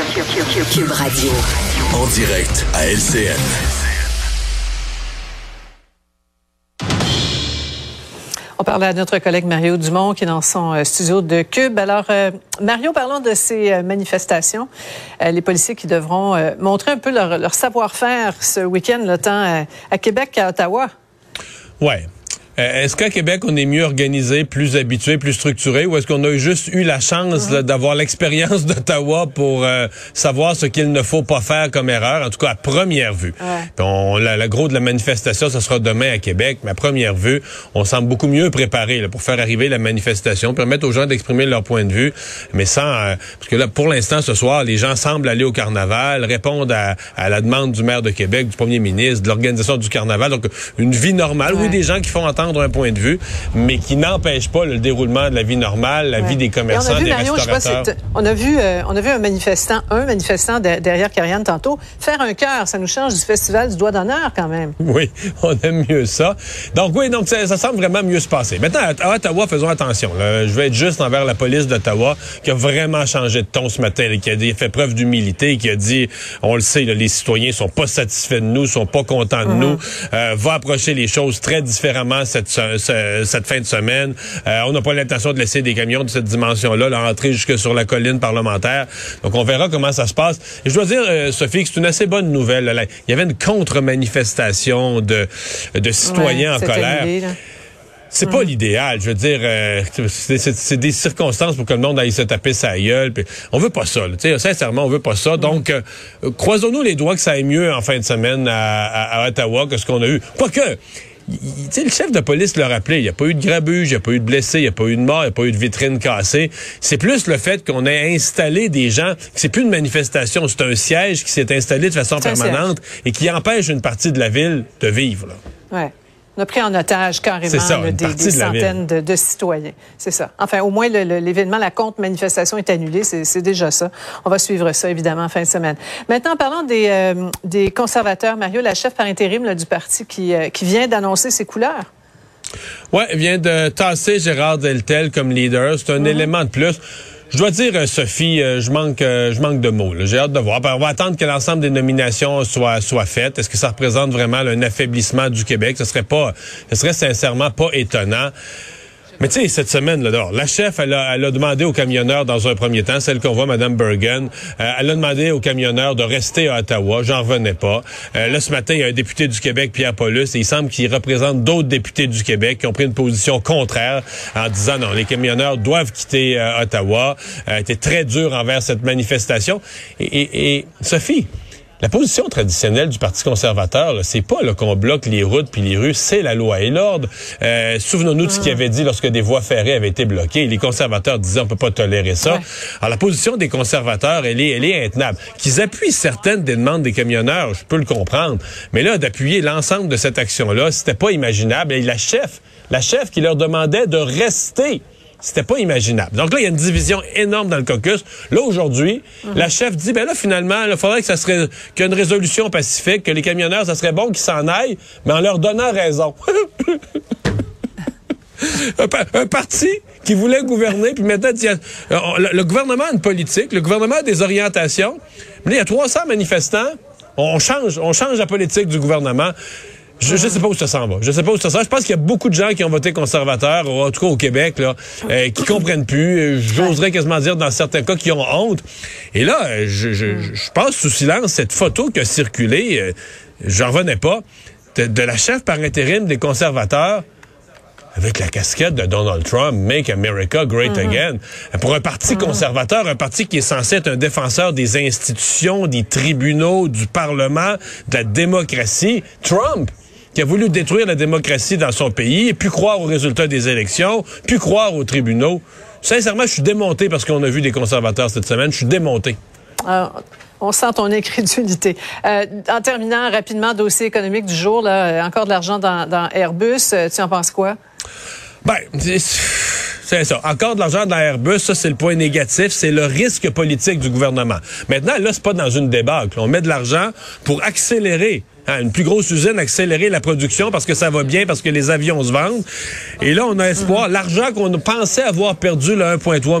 Cube Radio. En direct à LCN. On parle à notre collègue Mario Dumont qui est dans son euh, studio de Cube. Alors, euh, Mario, parlons de ces euh, manifestations. les policiers qui devront montrer un peu leur, leur savoir-faire ce week-end, le temps à Québec qu'à Ottawa. Ouais. Euh, est-ce qu'à Québec, on est mieux organisé, plus habitué, plus structuré, ou est-ce qu'on a juste eu la chance d'avoir l'expérience d'Ottawa pour euh, savoir ce qu'il ne faut pas faire comme erreur, en tout cas à première vue? On, la, la, gros de la manifestation, ce sera demain à Québec, mais à première vue, on semble beaucoup mieux préparé là, pour faire arriver la manifestation, permettre aux gens d'exprimer leur point de vue, mais sans... Euh, parce que là, pour l'instant, ce soir, les gens semblent aller au carnaval, répondre à, à, la demande du maire de Québec, du premier ministre, de l'organisation du carnaval. Donc, une vie normale. Oui, des gens qui font entendre un point de vue, mais qui n'empêche pas le déroulement de la vie normale, la vie des commerçants, des restaurateurs. on a vu, euh, on a vu un manifestant, un manifestant derrière Karianne tantôt, faire un cœur. Ça nous change du festival du doigt d'honneur quand même. Oui, on aime mieux ça. Donc oui, donc ça, semble vraiment mieux se passer. Maintenant, à, Ottawa, faisons attention. Je vais être juste envers la police d'Ottawa qui a vraiment changé de ton ce matin, qui a fait preuve d'humilité, qui a dit, on le sait, les citoyens sont pas satisfaits de nous, sont pas contents de mm-hmm. nous, euh, va approcher les choses très différemment cette, cette fin de semaine. Euh, on n'a pas l'intention de laisser des camions de cette dimension-là là, rentrer jusque sur la colline parlementaire. Donc, on verra comment ça se passe. Et je dois dire, euh, Sophie, que c'est une assez bonne nouvelle. Il y avait une contre-manifestation de, de citoyens en colère. C'est pas l'idéal. Je veux dire, euh, c'est des circonstances pour que le monde aille se taper sa gueule. Pis on veut pas ça. Là, sincèrement, on veut pas ça. Donc, croisons-nous les doigts que ça aille mieux en fin de semaine à, à, à Ottawa que ce qu'on a eu. Quoique, le chef de police l'a rappelé, il n'y a pas eu de grabuge, il n'y a pas eu de blessés, il n'y a pas eu de mort, il n'y a pas eu de vitrine cassée. C'est plus le fait qu'on ait installé des gens, que c'est plus une manifestation, c'est un siège qui s'est installé de façon permanente et qui empêche une partie de la ville de vivre. Là. Ouais. On a pris en otage carrément des, centaines de, citoyens. C'est ça. Enfin, au moins, l'événement, la contre-manifestation est annulée. C'est déjà ça. On va suivre ça, évidemment, en fin de semaine. Maintenant, parlant des, euh, des conservateurs, Mario, la chef par intérim du parti qui, euh, qui vient d'annoncer ses couleurs. Oui, vient de tasser Gérard Deltel comme leader. C'est un mhm. élément de plus. Je dois dire, euh, Sophie, euh, je manque, euh, je manque de mots. J'ai hâte de voir. On va attendre que l'ensemble des nominations soient, soient faites. Est-ce que ça représente vraiment un affaiblissement du Québec? Ce serait pas, ce serait sincèrement pas étonnant. Mais tu sais, cette semaine, là, la chef, elle a, elle a, demandé aux camionneurs dans un premier temps, celle qu'on voit, Mme Bergen, euh, elle a demandé aux camionneurs de rester à Ottawa. J'en revenais pas. Euh, là, ce matin, il y a un député du Québec, Pierre Paulus, et il semble qu'il représente d'autres députés du Québec qui ont pris une position contraire en disant non, les camionneurs doivent quitter euh, Ottawa. Elle a été très dur envers cette manifestation. et, et, et Sophie, la position traditionnelle du Parti conservateur, c'est pas qu'on bloque les routes puis les rues, c'est la loi et l'ordre. Euh, Souvenons-nous de ce qu'il avait dit lorsque des voies ferrées avaient été bloquées. Les conservateurs disaient on peut pas tolérer ça. Alors la position des conservateurs, elle est, elle est intenable. Qu'ils appuient certaines des demandes des camionneurs, je peux le comprendre. Mais là, d'appuyer l'ensemble de cette action-là, c'était pas imaginable. Et la chef, la chef qui leur demandait de rester c'était pas imaginable. Donc là, il y a une division énorme dans le caucus. Là, aujourd'hui, mhm. la chef dit, ben là, finalement, il faudrait que ça serait, qu'il y ait une résolution pacifique, que les camionneurs, ça serait bon qu'ils s'en aillent, mais en leur donnant raison. un, parti qui voulait gouverner, puis maintenant, euh, le, le, gouvernement a une politique, le gouvernement a des orientations. Mais là, il y a 300 manifestants. On change, on change la politique du gouvernement. Je, je sais pas où ça s'en va. Je sais pas où ça s'en va. Je pense qu'il y a beaucoup de gens qui ont voté conservateur, en tout cas au Québec, là, euh, qui comprennent plus. J'oserais quasiment dire dans certains cas qui ont honte. Et là, je, je, je passe sous silence cette photo qui a circulé. Euh, J'en revenais pas. De, la chef par intérim des conservateurs avec la casquette de Donald Trump, Make America Great mm-hmm. Again. Pour un parti mm-hmm. conservateur, un parti qui est censé être un défenseur des institutions, des tribunaux, du Parlement, de la démocratie, Trump qui a voulu détruire la démocratie dans son pays, et puis croire aux résultats des élections, puis croire aux tribunaux. Sincèrement, je suis démonté parce qu'on a vu des conservateurs cette semaine. Je suis démonté. Ah, on sent ton incrédulité. Euh, en terminant rapidement, dossier économique du jour, là, encore de l'argent dans, dans Airbus. Tu en penses quoi? Ben, c'est ça. Encore de l'argent dans Airbus, ça c'est le point négatif, c'est le risque politique du gouvernement. Maintenant, là, c'est pas dans une débâcle. On met de l'argent pour accélérer une plus grosse usine, accélérer la production parce que ça va bien, parce que les avions se vendent. Et là, on a espoir. L'argent qu'on pensait avoir perdu, le 1,3 million